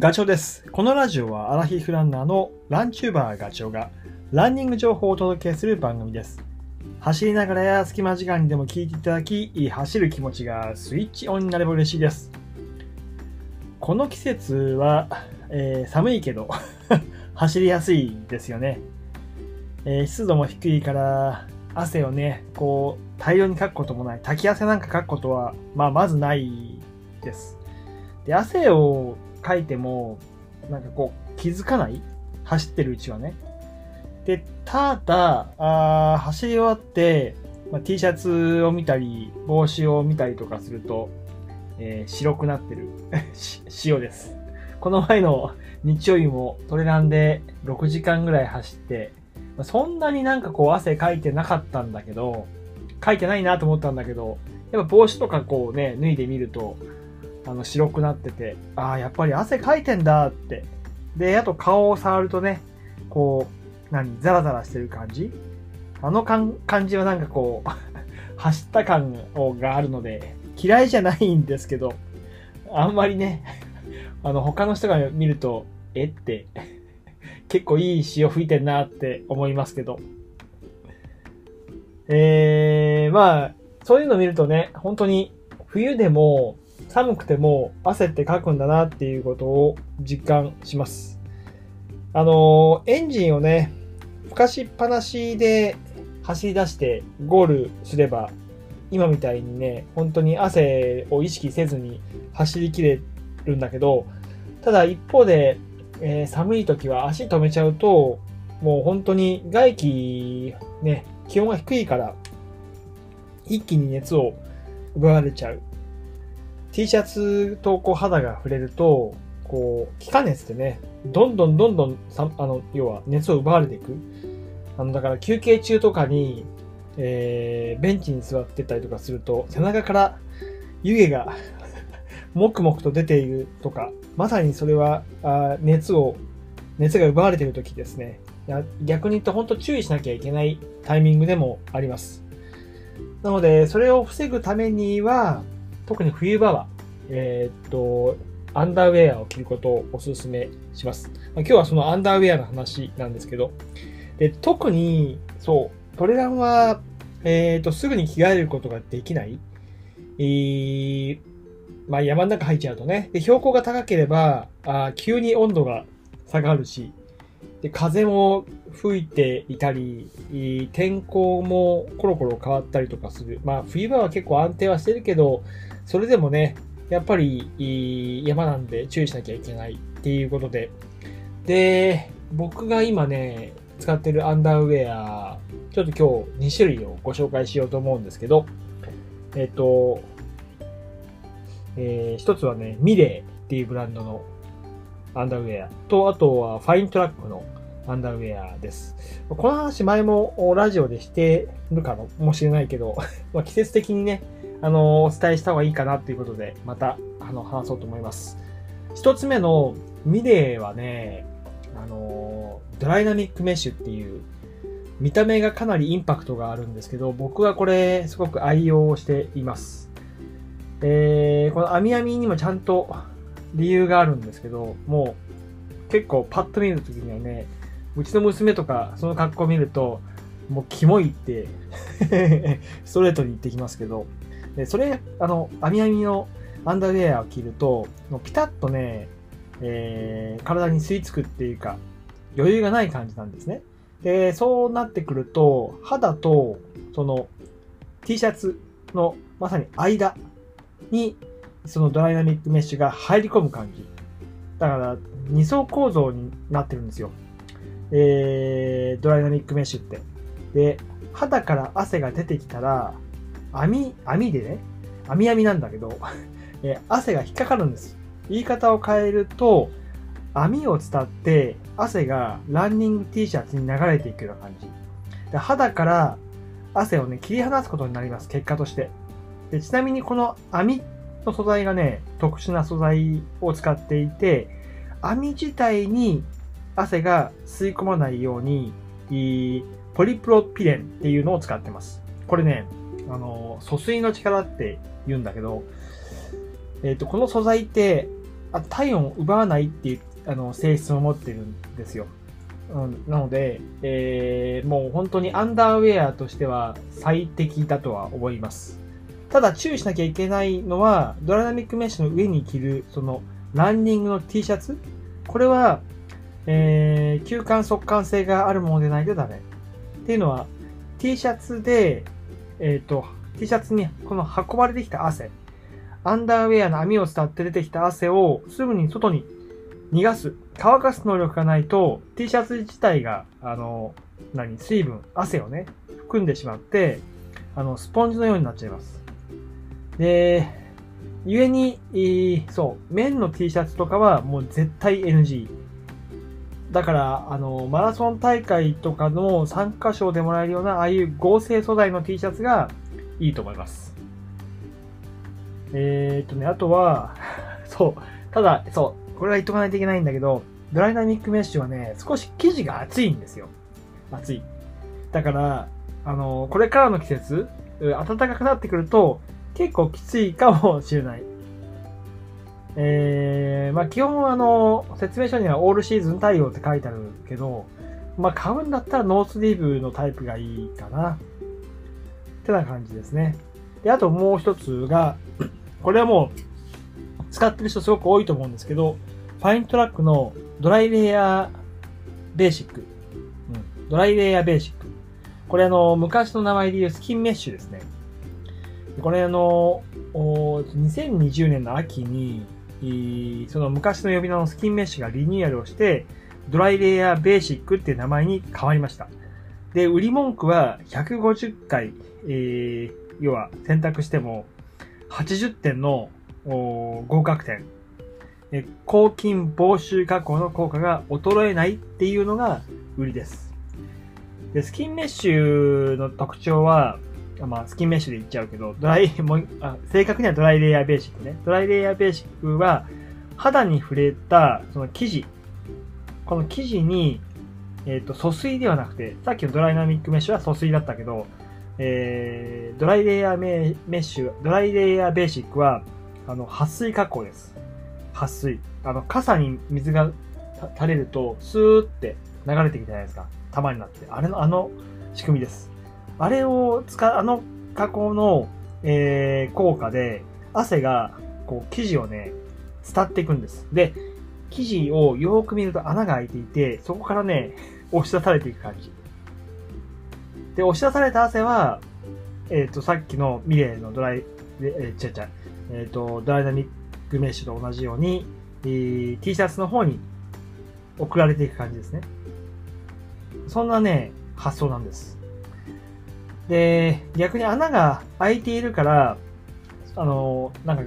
ガチョウです。このラジオはアラヒフランナーのランチューバーガチョウがランニング情報をお届けする番組です。走りながらや隙間時間にでも聞いていただき、走る気持ちがスイッチオンになれば嬉しいです。この季節は、えー寒いけど 走りやすいですよね。えー湿度も低いから汗をね、こう大量にかくこともない。滝汗なんかかくことは、まあまずないです。で、汗をかいても、なんかこう気づかない？走ってるうちはね。で、ただ、あ走り終わって、まあ、T シャツを見たり、帽子を見たりとかすると、えー白くなってる 塩です。この前の日曜日もトレランで6時間ぐらい走って、まあそんなになんかこう汗かいてなかったんだけど、かいてないなと思ったんだけど、やっぱ帽子とかこうね、脱いでみると、あの白くなってて、ああ、やっぱり汗かいてんだって。で、あと顔を触るとね、こう、何、ザラザラしてる感じあの感感じはなんかこう、走った感があるので、嫌いじゃないんですけど、あんまりね、あの、他の人が見ると、えって、結構いい潮吹いてんなって思いますけど。えー、まあ、そういうの見るとね、本当に冬でも寒くても汗ってかくんだなっていうことを実感します。あのエンジンをね、吹かしっぱなしで走り出してゴールすれば、今みたいにね、本当に汗を意識せずに走りきれるんだけど、ただ一方で、えー寒い時は足止めちゃうと、もう本当に外気、ね、気温が低いから、一気に熱を奪われちゃう。T シャツとこう肌が触れると、こう、気化熱でね、どんどんどんどんさ、あの、要は熱を奪われていく。あの、だから休憩中とかに、えー、ベンチに座ってたりとかすると、背中から湯気が もくもくと出ているとか、まさにそれは、あ熱を、熱が奪われている時ですね。いや逆に言うと本当注意しなきゃいけないタイミングでもあります。なので、それを防ぐためには、特に冬場は、えーっと、アンダーウェアを着ることをお勧めします。まあ今日はそのアンダーウェアの話なんですけど、で特に、そう、トレランは、えーっと、すぐに着替えることができない。えーまあ山の中入っちゃうとね。で、標高が高ければ、あー急に温度が下がるし、で、風も吹いていたり、えー天候もコロコロ変わったりとかする。まあ、冬場は結構安定はしてるけど、それでもね、やっぱり山なんで注意しなきゃいけないっていうことで。で、僕が今ね、使ってるアンダーウェア、ちょっと今日2種類をご紹介しようと思うんですけど、えっと、えー一つはね、ミレーっていうブランドのアンダーウェアと、あとはファイントラックのアンダーウェアです。この話前もラジオでしてるかもしれないけど、まあ季節的にね、あの、お伝えした方がいいかなっていうことで、また、あの、話そうと思います。一つ目のミレーはね、あの、ドライナミックメッシュっていう、見た目がかなりインパクトがあるんですけど、僕はこれすごく愛用しています。えー、この網網にもちゃんと理由があるんですけど、もう結構パッと見るときにはね、うちの娘とかその格好を見ると、もうキモいって、ストレートに言ってきますけど、でそれ、あの、網網のアンダーウェアを着ると、ピタッとね、えー体に吸い付くっていうか、余裕がない感じなんですね。で、そうなってくると、肌と、その、T シャツのまさに間に、そのドライナミックメッシュが入り込む感じ。だから、二層構造になってるんですよ。えー、ドライナミックメッシュって。で、肌から汗が出てきたら、網、網でね、網網なんだけど、えー汗が引っかかるんです。言い方を変えると、網を伝って汗がランニング T シャツに流れていくような感じ。で肌から汗をね、切り離すことになります、結果として。でちなみにこの網の素材がね、特殊な素材を使っていて、網自体に汗が吸い込まないように、ポリプロピレンっていうのを使ってます。これね、あの、疎水の力って言うんだけど、えっ、と、この素材って、あ体温を奪わないっていうあの性質を持ってるんですよ。うん、なので、えー、もう本当にアンダーウェアとしては最適だとは思います。ただ注意しなきゃいけないのは、ドラナミックメッシュの上に着る、その、ランニングの T シャツこれは、えー、吸汗速乾性があるものでないとダメ。っていうのは、T シャツで、えっ、ー、と、T シャツにこの運ばれてきた汗、アンダーウェアの網を伝って出てきた汗をすぐに外に逃がす、乾かす能力がないと、T シャツ自体が、あの、何、水分、汗をね、含んでしまって、あの、スポンジのようになっちゃいます。で、故に、そう、綿の T シャツとかはもう絶対 NG。だから、あの、マラソン大会とかの参加賞でもらえるような、ああいう合成素材の T シャツがいいと思います。えー、っとね、あとは、そう、ただ、そう、これは言っとかないといけないんだけど、ドライナミックメッシュはね、少し生地が厚いんですよ。厚い。だから、あの、これからの季節、暖かくなってくると、結構きついかもしれない。えー、まあ基本あの、説明書にはオールシーズン対応って書いてあるけど、まあ買うんだったらノースリーブのタイプがいいかな。ってな感じですね。で、あともう一つが、これはもう、使ってる人すごく多いと思うんですけど、ファイントラックのドライレイヤーベーシック。うん、ドライレイヤーベーシック。これあの、昔の名前で言うスキンメッシュですね。これあの、2020年の秋に、その昔の呼び名のスキンメッシュがリニューアルをして、ドライレイヤーベーシックっていう名前に変わりました。で、売り文句は150回、えー、要は選択しても80点の合格点。抗菌防臭加工の効果が衰えないっていうのが売りです。で、スキンメッシュの特徴は、まあ、スキンメッシュで言っちゃうけど、ドライ、もあ正確にはドライレイヤーベーシックね。ドライレイヤーベーシックは、肌に触れた、その生地、この生地に、えっ、ー、と、疎水ではなくて、さっきのドライナミックメッシュは疎水だったけど、えー、ドライレイヤーメッシュ、ドライレイヤーベーシックは、あの、撥水加工です。撥水。あの、傘に水が垂れると、スーって流れてきたじゃないですか。玉になって。あれの、あの仕組みです。あれを使う、あの加工の、えー、効果で、汗が、こう、生地をね、伝っていくんです。で、生地をよーく見ると穴が開いていて、そこからね、押し出されていく感じ。で、押し出された汗は、えっ、ー、と、さっきのミレーのドライ、えー、違う違う、えっ、ー、と、ダイナミックメッシュと同じように、えー、T シャツの方に送られていく感じですね。そんなね、発想なんです。で、逆に穴が開いているから、あの、なんか、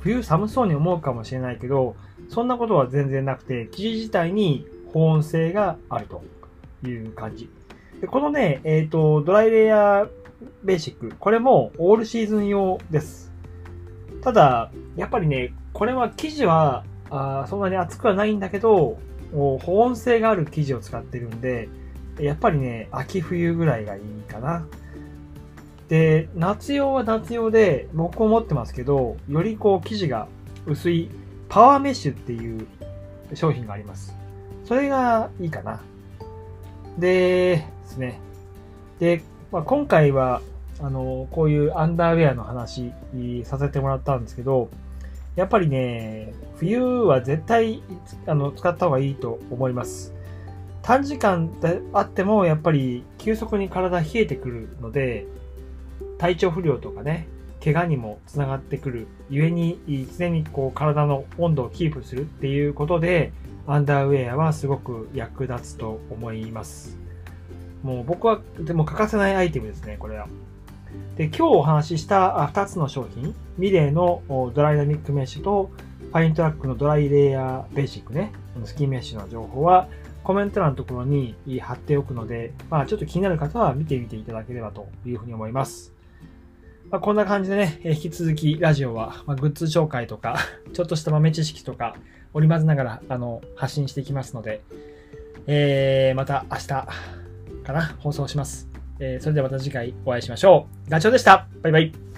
冬寒そうに思うかもしれないけど、そんなことは全然なくて、生地自体に保温性があるという感じ。でこのね、えっ、ー、と、ドライレイヤーベーシック、これもオールシーズン用です。ただ、やっぱりね、これは生地はあそんなに厚くはないんだけど、保温性がある生地を使ってるんで、やっぱりね、秋冬ぐらいがいいかな。で、夏用は夏用で、僕も持ってますけど、よりこう生地が薄いパワーメッシュっていう商品があります。それがいいかな。で、ですね。で、まあ、今回は、あの、こういうアンダーウェアの話させてもらったんですけど、やっぱりね、冬は絶対あの使った方がいいと思います。短時間であっても、やっぱり急速に体冷えてくるので、体調不良とかね、怪我にもつながってくる。故に、常にこう体の温度をキープするっていうことで、アンダーウェアはすごく役立つと思います。もう僕はでも欠かせないアイテムですね、これは。で、今日お話しした2つの商品、ミレーのドライナミックメッシュと、ファイントラックのドライレイヤーベーシックね、スキーメッシュの情報は、コメント欄のところに貼っておくので、まあちょっと気になる方は見てみていただければというふうに思います。まあ、こんな感じでね、引き続きラジオは、まあ、グッズ紹介とか、ちょっとした豆知識とか、織り交ぜながら、あの、発信していきますので、えー、また明日かな、放送します。えー、それではまた次回お会いしましょう。ガチョウでした。バイバイ。